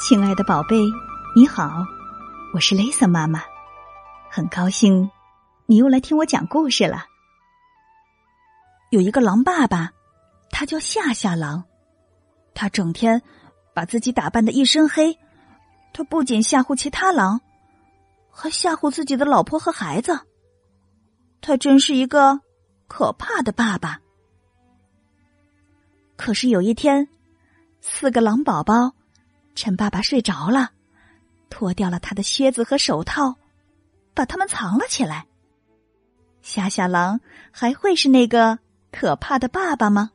亲爱的宝贝，你好，我是 Lisa 妈妈，很高兴你又来听我讲故事了。有一个狼爸爸，他叫夏夏狼，他整天把自己打扮的一身黑，他不仅吓唬其他狼，还吓唬自己的老婆和孩子。他真是一个可怕的爸爸。可是有一天，四个狼宝宝。趁爸爸睡着了，脱掉了他的靴子和手套，把他们藏了起来。夏夏狼还会是那个可怕的爸爸吗？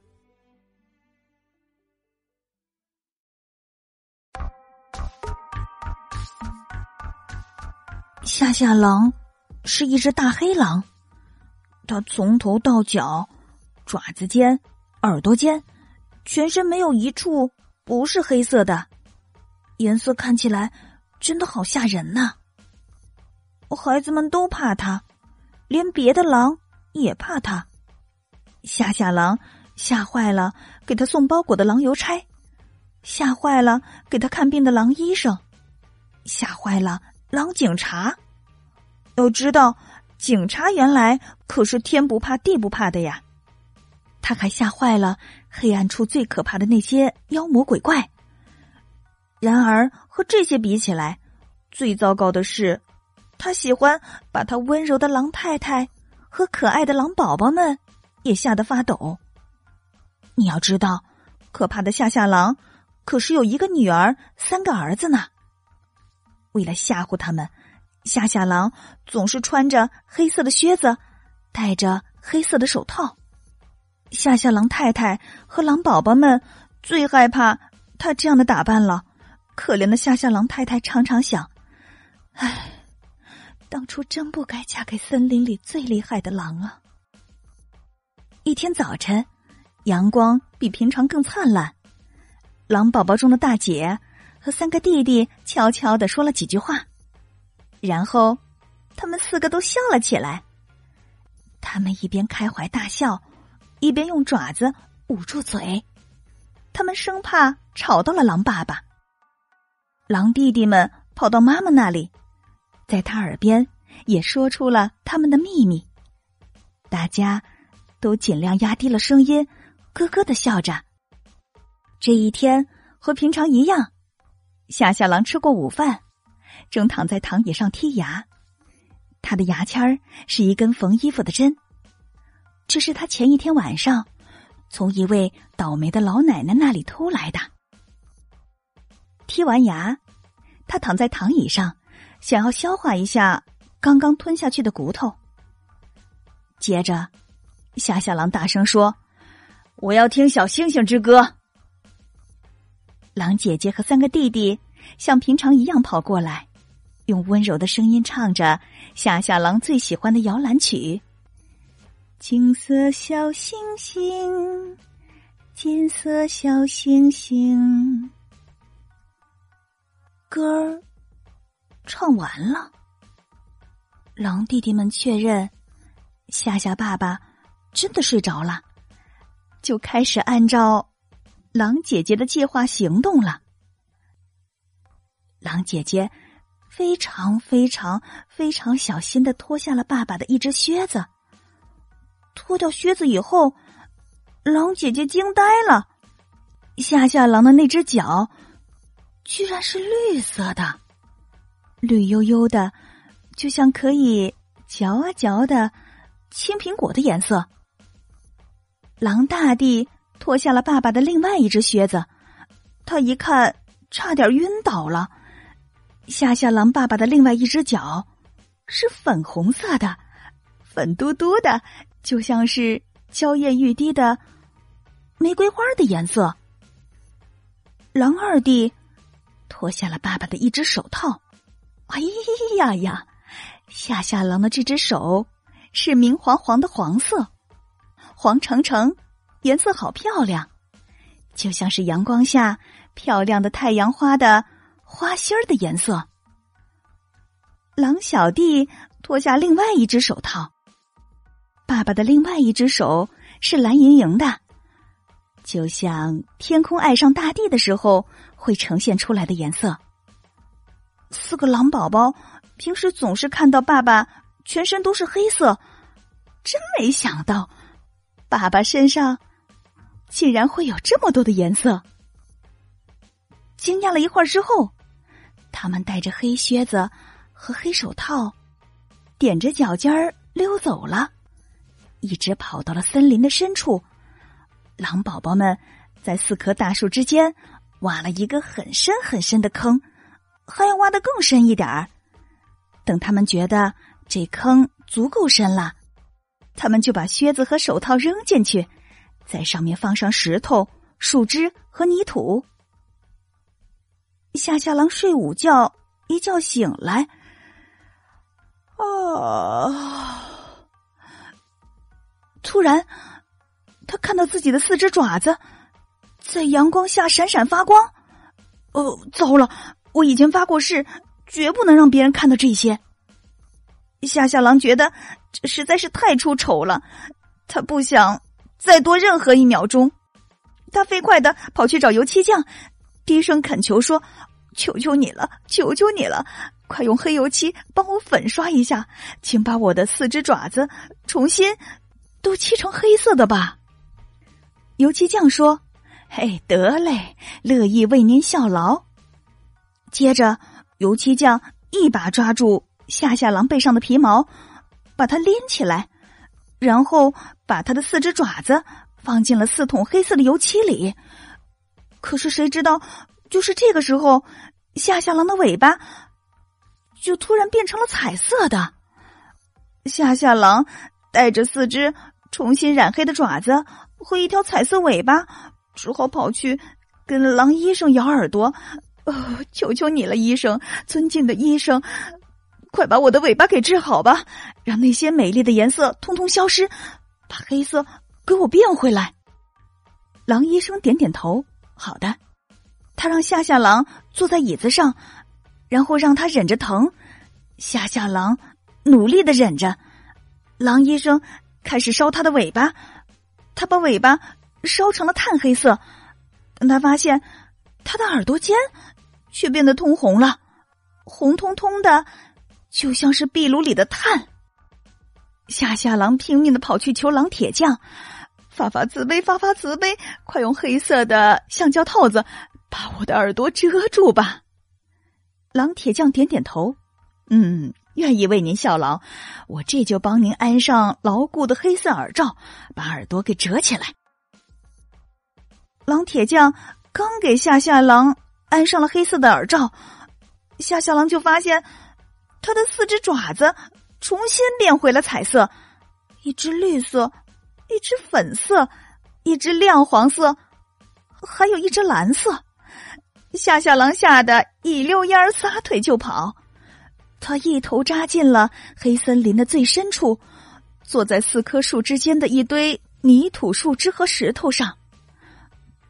夏夏狼是一只大黑狼，它从头到脚，爪子尖、耳朵尖，全身没有一处不是黑色的。颜色看起来真的好吓人呐！孩子们都怕他，连别的狼也怕他。吓吓狼吓坏了给他送包裹的狼邮差，吓坏了给他看病的狼医生，吓坏了狼警察。要知道，警察原来可是天不怕地不怕的呀！他还吓坏了黑暗处最可怕的那些妖魔鬼怪。然而，和这些比起来，最糟糕的是，他喜欢把他温柔的狼太太和可爱的狼宝宝们也吓得发抖。你要知道，可怕的夏夏狼可是有一个女儿、三个儿子呢。为了吓唬他们，夏夏狼总是穿着黑色的靴子，戴着黑色的手套。夏夏狼太太和狼宝宝们最害怕他这样的打扮了。可怜的夏夏狼太太常常想：“唉，当初真不该嫁给森林里最厉害的狼啊！”一天早晨，阳光比平常更灿烂。狼宝宝中的大姐和三个弟弟悄悄的说了几句话，然后他们四个都笑了起来。他们一边开怀大笑，一边用爪子捂住嘴，他们生怕吵到了狼爸爸。狼弟弟们跑到妈妈那里，在他耳边也说出了他们的秘密。大家都尽量压低了声音，咯咯的笑着。这一天和平常一样，夏夏狼吃过午饭，正躺在躺椅上剔牙。他的牙签儿是一根缝衣服的针，这是他前一天晚上从一位倒霉的老奶奶那里偷来的。剔完牙，他躺在躺椅上，想要消化一下刚刚吞下去的骨头。接着，夏夏狼大声说：“我要听《小星星之歌》。”狼姐姐和三个弟弟像平常一样跑过来，用温柔的声音唱着夏夏狼最喜欢的摇篮曲：“金色小星星，金色小星星。”歌儿唱完了，狼弟弟们确认夏夏爸爸真的睡着了，就开始按照狼姐姐的计划行动了。狼姐姐非常非常非常小心的脱下了爸爸的一只靴子。脱掉靴子以后，狼姐姐惊呆了，夏夏狼的那只脚。居然是绿色的，绿油油的，就像可以嚼啊嚼的青苹果的颜色。狼大帝脱下了爸爸的另外一只靴子，他一看差点晕倒了。夏夏狼爸爸的另外一只脚是粉红色的，粉嘟嘟的，就像是娇艳欲滴的玫瑰花的颜色。狼二弟。脱下了爸爸的一只手套，哎呀呀！夏夏狼的这只手是明黄黄的黄色，黄澄澄，颜色好漂亮，就像是阳光下漂亮的太阳花的花心儿的颜色。狼小弟脱下另外一只手套，爸爸的另外一只手是蓝莹莹的，就像天空爱上大地的时候会呈现出来的颜色。四个狼宝宝平时总是看到爸爸全身都是黑色，真没想到爸爸身上竟然会有这么多的颜色。惊讶了一会儿之后，他们带着黑靴子和黑手套，踮着脚尖儿溜走了，一直跑到了森林的深处。狼宝宝们在四棵大树之间挖了一个很深很深的坑，还要挖的更深一点儿。等他们觉得这坑足够深了，他们就把靴子和手套扔进去，在上面放上石头、树枝和泥土。夏夏狼睡午觉，一觉醒来，啊！突然。他看到自己的四只爪子在阳光下闪闪发光。哦，糟了！我已经发过誓，绝不能让别人看到这些。夏夏狼觉得这实在是太出丑了，他不想再多任何一秒钟。他飞快的跑去找油漆匠，低声恳求说：“求求你了，求求你了，快用黑油漆帮我粉刷一下，请把我的四只爪子重新都漆成黑色的吧。”油漆匠说：“嘿，得嘞，乐意为您效劳。”接着，油漆匠一把抓住夏夏狼背上的皮毛，把它拎起来，然后把他的四只爪子放进了四桶黑色的油漆里。可是，谁知道，就是这个时候，夏夏狼的尾巴就突然变成了彩色的。夏夏狼带着四只重新染黑的爪子。和一条彩色尾巴，只好跑去跟狼医生咬耳朵。哦，求求你了，医生，尊敬的医生，快把我的尾巴给治好吧，让那些美丽的颜色通通消失，把黑色给我变回来。狼医生点点头，好的。他让夏夏狼坐在椅子上，然后让他忍着疼。夏夏狼努力的忍着，狼医生开始烧他的尾巴。他把尾巴烧成了炭黑色，等他发现他的耳朵尖却变得通红了，红彤彤的，就像是壁炉里的炭。夏夏狼拼命的跑去求狼铁匠，发发慈悲，发发慈悲，快用黑色的橡胶套子把我的耳朵遮住吧。狼铁匠点点头，嗯。愿意为您效劳，我这就帮您安上牢固的黑色耳罩，把耳朵给折起来。狼铁匠刚给夏夏狼安上了黑色的耳罩，夏夏狼就发现他的四只爪子重新变回了彩色，一只绿色，一只粉色，一只亮黄色，还有一只蓝色。夏夏狼吓得一溜烟撒腿就跑。他一头扎进了黑森林的最深处，坐在四棵树之间的一堆泥土、树枝和石头上。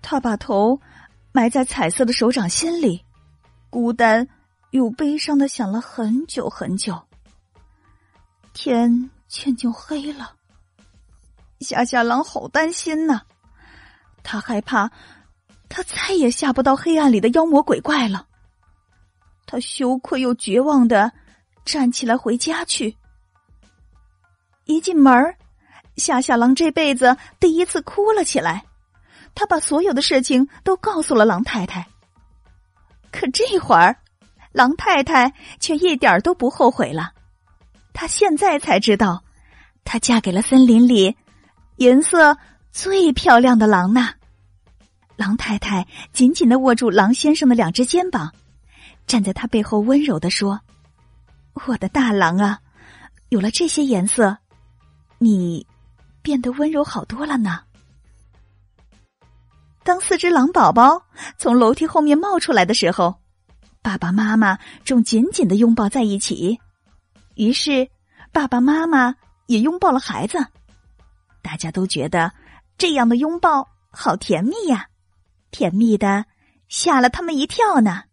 他把头埋在彩色的手掌心里，孤单又悲伤的想了很久很久。天渐渐黑了，夏夏狼好担心呐，他害怕他再也吓不到黑暗里的妖魔鬼怪了。他羞愧又绝望的。站起来回家去。一进门，夏夏狼这辈子第一次哭了起来。他把所有的事情都告诉了狼太太。可这会儿，狼太太却一点都不后悔了。她现在才知道，她嫁给了森林里颜色最漂亮的狼呢。狼太太紧紧的握住狼先生的两只肩膀，站在他背后温柔的说。我的大狼啊，有了这些颜色，你变得温柔好多了呢。当四只狼宝宝从楼梯后面冒出来的时候，爸爸妈妈正紧紧的拥抱在一起。于是，爸爸妈妈也拥抱了孩子。大家都觉得这样的拥抱好甜蜜呀，甜蜜的吓了他们一跳呢。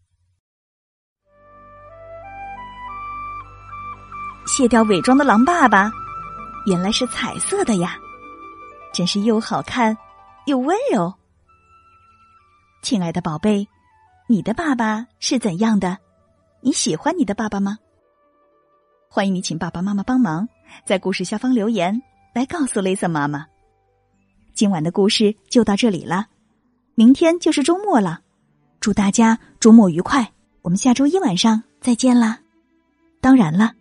卸掉伪装的狼爸爸，原来是彩色的呀！真是又好看又温柔。亲爱的宝贝，你的爸爸是怎样的？你喜欢你的爸爸吗？欢迎你请爸爸妈妈帮忙，在故事下方留言来告诉雷森妈妈。今晚的故事就到这里了，明天就是周末了，祝大家周末愉快！我们下周一晚上再见啦！当然了，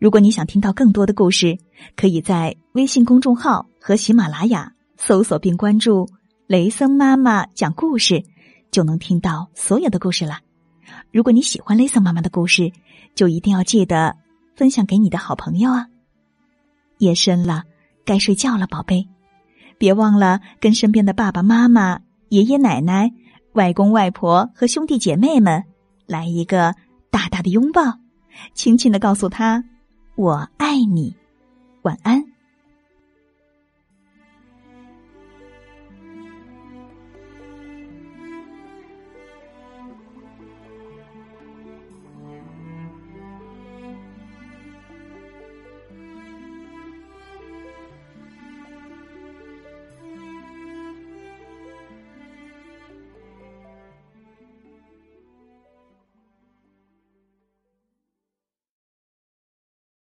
如果你想听到更多的故事，可以在微信公众号和喜马拉雅搜索并关注“雷森妈妈讲故事”。就能听到所有的故事了。如果你喜欢雷森妈妈的故事，就一定要记得分享给你的好朋友啊！夜深了，该睡觉了，宝贝，别忘了跟身边的爸爸妈妈、爷爷奶奶、外公外婆和兄弟姐妹们来一个大大的拥抱，轻轻的告诉他：“我爱你。”晚安。